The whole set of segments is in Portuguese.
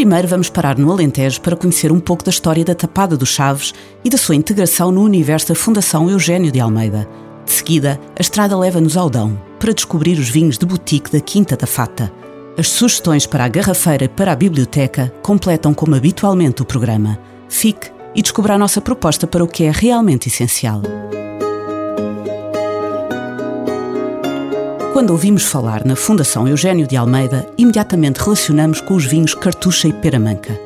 Primeiro vamos parar no Alentejo para conhecer um pouco da história da Tapada dos Chaves e da sua integração no universo da Fundação Eugênio de Almeida. De seguida, a estrada leva-nos ao Dão para descobrir os vinhos de boutique da Quinta da Fata. As sugestões para a garrafeira e para a biblioteca completam como habitualmente o programa. Fique e descubra a nossa proposta para o que é realmente essencial. Quando ouvimos falar na Fundação Eugênio de Almeida, imediatamente relacionamos com os vinhos Cartucha e Peramanca.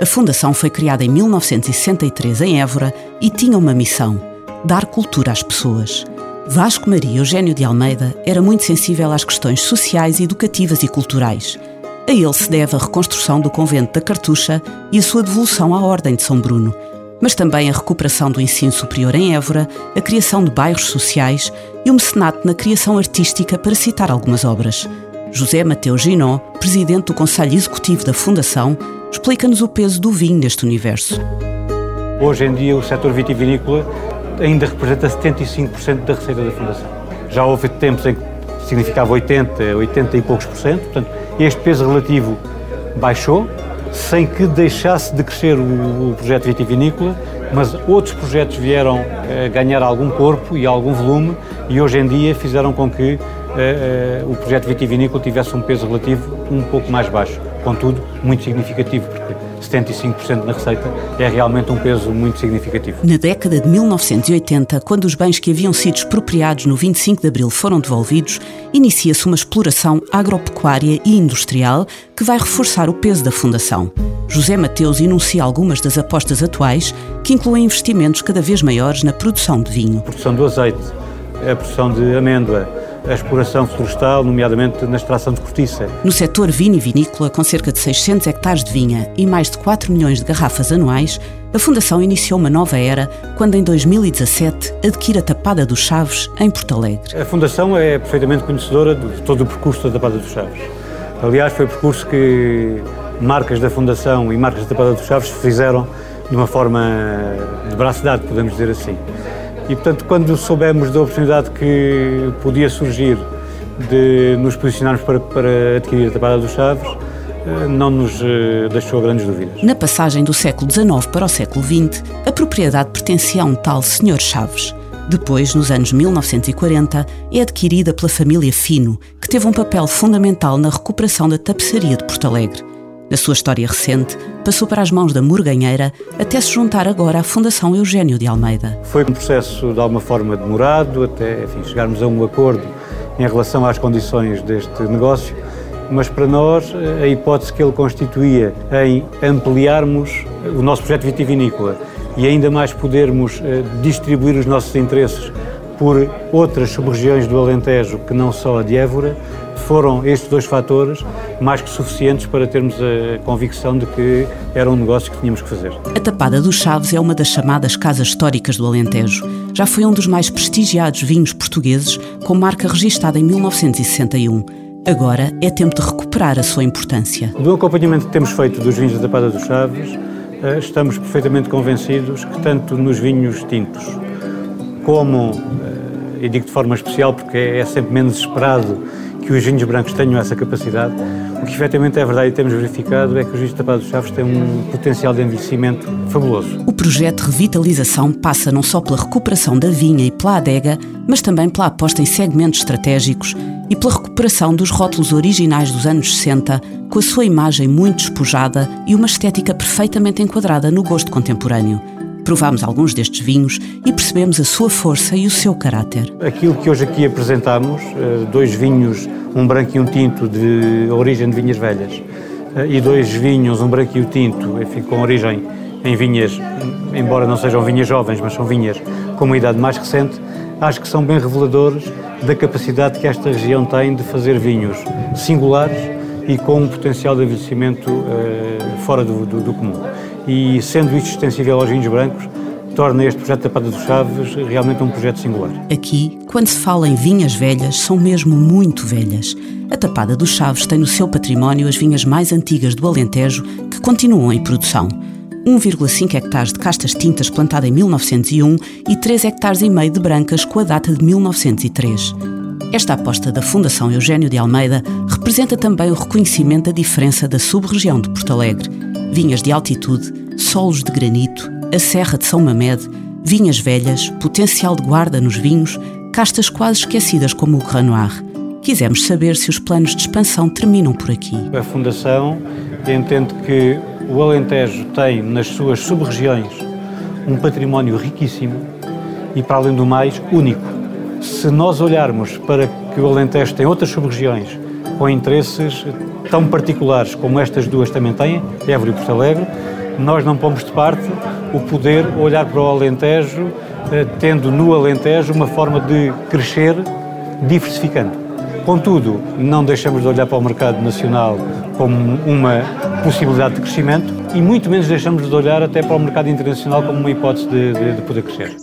A fundação foi criada em 1963 em Évora e tinha uma missão: dar cultura às pessoas. Vasco Maria Eugênio de Almeida era muito sensível às questões sociais, educativas e culturais. A ele se deve a reconstrução do convento da Cartucha e a sua devolução à Ordem de São Bruno, mas também a recuperação do ensino superior em Évora, a criação de bairros sociais e o mecenato na criação artística, para citar algumas obras. José Mateus Ginó, presidente do Conselho Executivo da Fundação, explica-nos o peso do vinho neste universo. Hoje em dia, o setor vitivinícola ainda representa 75% da receita da Fundação. Já houve tempos em que significava 80, 80 e poucos por cento, portanto, este peso relativo baixou, sem que deixasse de crescer o, o projeto vitivinícola, mas outros projetos vieram eh, ganhar algum corpo e algum volume e hoje em dia fizeram com que eh, eh, o projeto vitivinícola tivesse um peso relativo um pouco mais baixo, contudo muito significativo, porque 75% na receita é realmente um peso muito significativo. Na década de 1980, quando os bens que haviam sido expropriados no 25 de abril foram devolvidos, inicia-se uma exploração agropecuária e industrial que vai reforçar o peso da fundação. José Mateus enuncia algumas das apostas atuais, que incluem investimentos cada vez maiores na produção de vinho. A produção do azeite, a produção de amêndoa, a exploração florestal, nomeadamente na extração de cortiça. No setor vinivinícola, com cerca de 600 hectares de vinha e mais de 4 milhões de garrafas anuais, a Fundação iniciou uma nova era quando, em 2017, adquire a Tapada dos Chaves, em Porto Alegre. A Fundação é perfeitamente conhecedora de todo o percurso da Tapada dos Chaves. Aliás, foi o percurso que marcas da Fundação e marcas da Tapada dos Chaves fizeram de uma forma de braço dado, podemos dizer assim. E, portanto, quando soubemos da oportunidade que podia surgir de nos posicionarmos para, para adquirir a Tapada dos Chaves, eh, não nos eh, deixou grandes dúvidas. Na passagem do século XIX para o século XX, a propriedade pertencia a um tal Sr. Chaves. Depois, nos anos 1940, é adquirida pela família Fino, que teve um papel fundamental na recuperação da tapeçaria de Porto Alegre. Na sua história recente, passou para as mãos da Murganheira até se juntar agora à Fundação Eugênio de Almeida. Foi um processo de alguma forma demorado, até enfim, chegarmos a um acordo em relação às condições deste negócio, mas para nós a hipótese que ele constituía em ampliarmos o nosso projeto vitivinícola e ainda mais podermos eh, distribuir os nossos interesses por outras sub-regiões do Alentejo que não só a de Évora, foram estes dois fatores mais que suficientes para termos a convicção de que era um negócio que tínhamos que fazer. A Tapada dos Chaves é uma das chamadas casas históricas do Alentejo. Já foi um dos mais prestigiados vinhos portugueses, com marca registada em 1961. Agora é tempo de recuperar a sua importância. Do acompanhamento que temos feito dos vinhos da Tapada dos Chaves, eh, estamos perfeitamente convencidos que tanto nos vinhos tintos como, eh, e digo de forma especial porque é sempre menos esperado que os vinhos brancos tenham essa capacidade. O que efetivamente é verdade e temos verificado é que os vinhos tapados chaves têm um potencial de envelhecimento fabuloso. O projeto de revitalização passa não só pela recuperação da vinha e pela adega, mas também pela aposta em segmentos estratégicos e pela recuperação dos rótulos originais dos anos 60, com a sua imagem muito despojada e uma estética perfeitamente enquadrada no gosto contemporâneo. Provámos alguns destes vinhos e percebemos a sua força e o seu caráter. Aquilo que hoje aqui apresentamos, eh, dois vinhos, um branco e um tinto de origem de vinhas velhas, eh, e dois vinhos, um branco e um tinto, enfim, com origem em vinhas, embora não sejam vinhas jovens, mas são vinhas com uma idade mais recente, acho que são bem reveladores da capacidade que esta região tem de fazer vinhos singulares e com um potencial de envelhecimento uh, fora do, do, do comum e sendo isto extensível aos vinhos brancos, torna este projeto da Tapada dos Chaves realmente um projeto singular. Aqui, quando se fala em vinhas velhas, são mesmo muito velhas. A Tapada dos Chaves tem no seu património as vinhas mais antigas do Alentejo que continuam em produção. 1,5 hectares de castas tintas plantada em 1901 e 3 hectares e meio de brancas com a data de 1903. Esta aposta da Fundação Eugênio de Almeida representa também o reconhecimento da diferença da sub-região de Porto Alegre. Vinhas de altitude, solos de granito, a Serra de São Mamede, vinhas velhas, potencial de guarda nos vinhos, castas quase esquecidas como o Grand Noir. Quisemos saber se os planos de expansão terminam por aqui. A Fundação entende que o Alentejo tem nas suas sub-regiões um património riquíssimo e, para além do mais, único. Se nós olharmos para que o Alentejo tem outras sub-regiões com interesses tão particulares como estas duas também têm, Évora e Porto Alegre, nós não pomos de parte o poder olhar para o Alentejo, eh, tendo no Alentejo uma forma de crescer diversificando. Contudo, não deixamos de olhar para o mercado nacional como uma possibilidade de crescimento e muito menos deixamos de olhar até para o mercado internacional como uma hipótese de, de, de poder crescer.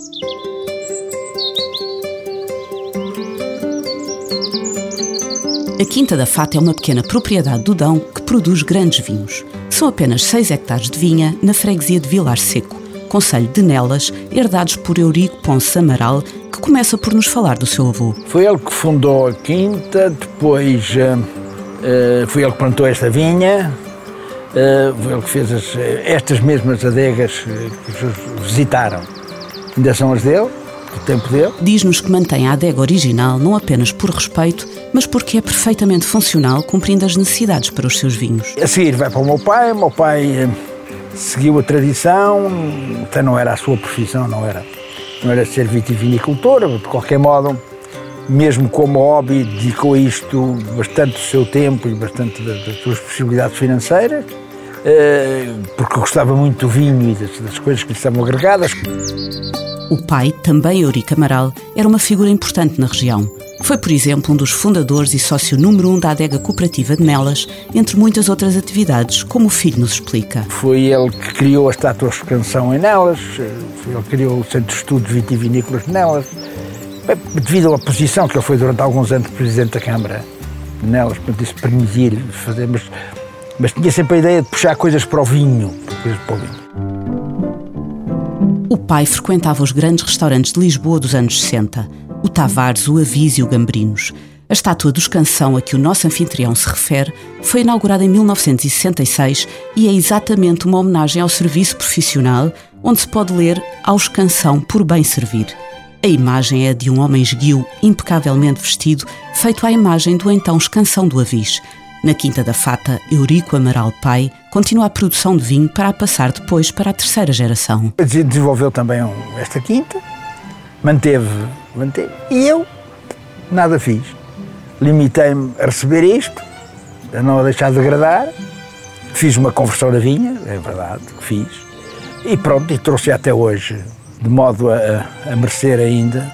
A Quinta da Fata é uma pequena propriedade do Dão que produz grandes vinhos. São apenas 6 hectares de vinha na freguesia de Vilar Seco, Conselho de Nelas, herdados por Eurico Ponce Amaral, que começa por nos falar do seu avô. Foi ele que fundou a quinta, depois uh, foi ele que plantou esta vinha, uh, foi ele que fez as, estas mesmas adegas que visitaram. Ainda são as dele, do tempo dele. Diz-nos que mantém a adega original não apenas por respeito, mas porque é perfeitamente funcional, cumprindo as necessidades para os seus vinhos. A seguir vai para o meu pai, o meu pai seguiu a tradição, até não era a sua profissão, não era, não era ser vitivinicultor, de qualquer modo, mesmo como hobby, dedicou a isto bastante do seu tempo e bastante das, suas possibilidades financeiras, eh, porque gostava muito do vinho e das, das coisas que lhe estavam agregadas. O pai, também Eurico Amaral, era uma figura importante na região. Foi, por exemplo, um dos fundadores e sócio número um da adega cooperativa de Nelas, entre muitas outras atividades, como o filho nos explica. Foi ele que criou a estátua de canção em Nelas, foi ele que criou o Centro de Estudos Vitivinícolas de Nelas, devido à posição que ele foi durante alguns anos Presidente da Câmara de Nelas, portanto isso permitia-lhe fazer, mas, mas tinha sempre a ideia de puxar coisas para o vinho, coisas para o vinho. O pai frequentava os grandes restaurantes de Lisboa dos anos 60, o Tavares, o Avis e o Gambrinos. A estátua dos Canção a que o nosso anfitrião se refere foi inaugurada em 1966 e é exatamente uma homenagem ao serviço profissional, onde se pode ler aos Canção por bem servir. A imagem é de um homem esguio, impecavelmente vestido, feito à imagem do então escansão do Avis. Na Quinta da Fata, Eurico Amaral Pai continua a produção de vinho para a passar depois para a terceira geração. Desenvolveu também esta quinta, manteve, manteve e eu nada fiz. Limitei-me a receber isto, a não a deixar de agradar. Fiz uma conversão da vinha, é verdade que fiz. E pronto, e trouxe até hoje, de modo a, a merecer ainda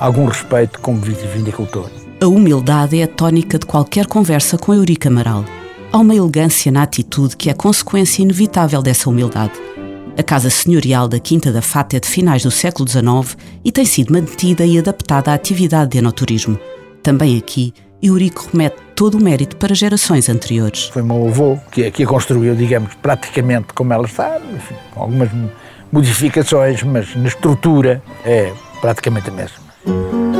algum respeito como viticultor. A humildade é a tónica de qualquer conversa com Eurico Amaral. Há uma elegância na atitude que é consequência inevitável dessa humildade. A casa senhorial da Quinta da Fata é de finais do século XIX e tem sido mantida e adaptada à atividade de enoturismo. Também aqui, Eurico remete todo o mérito para gerações anteriores. Foi meu avô que, que a construiu, digamos, praticamente como ela está, enfim, algumas modificações, mas na estrutura é praticamente a mesma.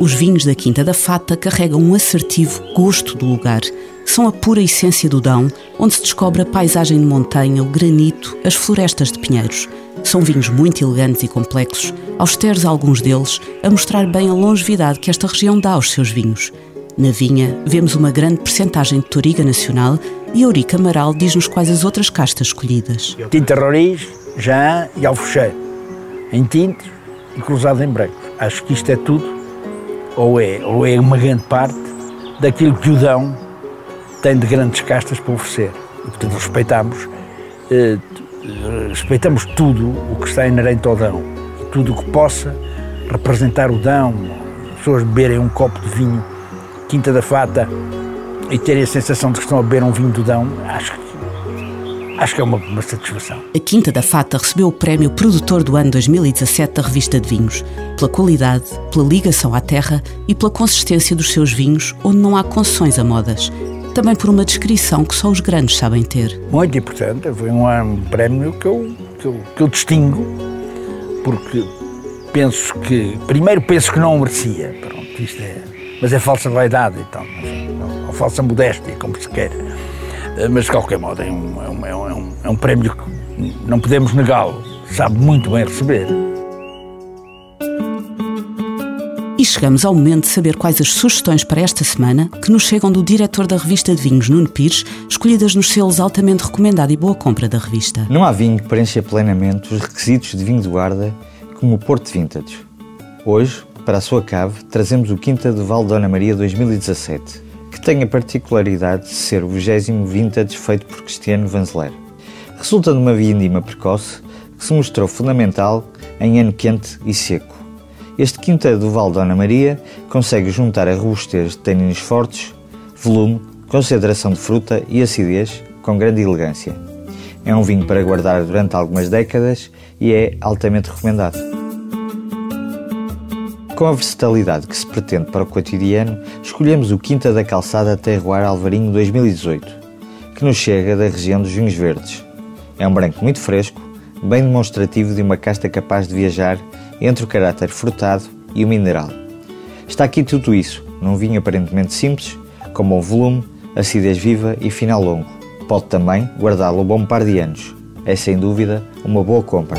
Os vinhos da Quinta da Fata carregam um assertivo gosto do lugar. São a pura essência do Dão, onde se descobre a paisagem de montanha, o granito, as florestas de pinheiros. São vinhos muito elegantes e complexos, austeros alguns deles, a mostrar bem a longevidade que esta região dá aos seus vinhos. Na vinha, vemos uma grande percentagem de Toriga Nacional e Eurica Amaral diz-nos quais as outras castas escolhidas. Tinta Roriz, Jean e Alfocheiro, em tintos e cruzado em brancos. Acho que isto é tudo ou é, ou é uma grande parte daquilo que o Dão tem de grandes castas para oferecer. E, portanto, respeitamos, eh, respeitamos tudo o que está inerente ao Dão, tudo o que possa representar o Dão, as pessoas beberem um copo de vinho Quinta da Fata e terem a sensação de que estão a beber um vinho do Dão, acho que acho que é uma, uma satisfação. A Quinta da Fata recebeu o prémio Produtor do Ano 2017 da revista de vinhos, pela qualidade, pela ligação à terra e pela consistência dos seus vinhos, onde não há concessões a modas. Também por uma descrição que só os grandes sabem ter. Muito importante, foi um, prémio que eu, que eu, que eu distingo, porque penso que, primeiro penso que não o merecia, pronto, isto é, mas é falsa vaidade, então, ou falsa modéstia, como se quer. Eh, mas de qualquer modo é um, é um, é um, é um prémio que não podemos negá-lo, sabe muito bem receber. E chegamos ao momento de saber quais as sugestões para esta semana que nos chegam do diretor da revista de vinhos, Nuno Pires, escolhidas nos selos altamente recomendado e boa compra da revista. Não há vinho que preencha plenamente os requisitos de vinho de guarda como o Porto Vintage. Hoje, para a sua cave, trazemos o Quinta de Val Dona Maria 2017 que tem a particularidade de ser o 20 vintage feito por Cristiano Vanzeler. Resulta de uma vindima precoce que se mostrou fundamental em ano quente e seco. Este quinta do Val Dona Maria consegue juntar a robustez de taninos fortes, volume, concentração de fruta e acidez com grande elegância. É um vinho para guardar durante algumas décadas e é altamente recomendado. Com a versatilidade que se pretende para o cotidiano, escolhemos o Quinta da Calçada Terroir Alvarinho 2018, que nos chega da região dos vinhos verdes. É um branco muito fresco, bem demonstrativo de uma casta capaz de viajar entre o caráter frutado e o mineral. Está aqui tudo isso, num vinho aparentemente simples, com bom volume, acidez viva e final longo. Pode também guardá-lo um bom par de anos. É sem dúvida uma boa compra.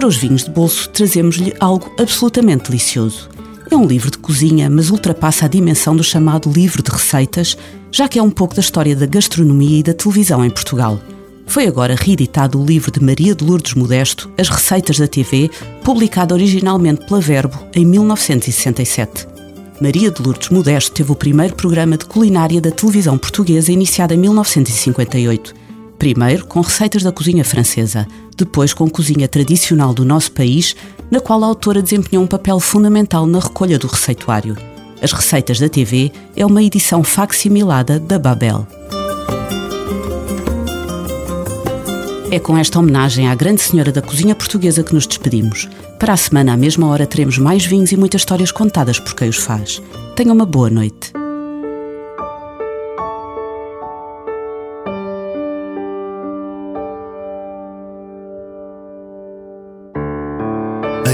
Para os vinhos de bolso, trazemos-lhe algo absolutamente delicioso. É um livro de cozinha, mas ultrapassa a dimensão do chamado livro de receitas, já que é um pouco da história da gastronomia e da televisão em Portugal. Foi agora reeditado o livro de Maria de Lourdes Modesto, As Receitas da TV, publicado originalmente pela Verbo em 1967. Maria de Lourdes Modesto teve o primeiro programa de culinária da televisão portuguesa iniciado em 1958 Primeiro com receitas da cozinha francesa, depois com cozinha tradicional do nosso país, na qual a autora desempenhou um papel fundamental na recolha do receituário. As Receitas da TV é uma edição facsimilada da Babel. É com esta homenagem à grande senhora da cozinha portuguesa que nos despedimos. Para a semana, à mesma hora, teremos mais vinhos e muitas histórias contadas por quem os faz. Tenha uma boa noite.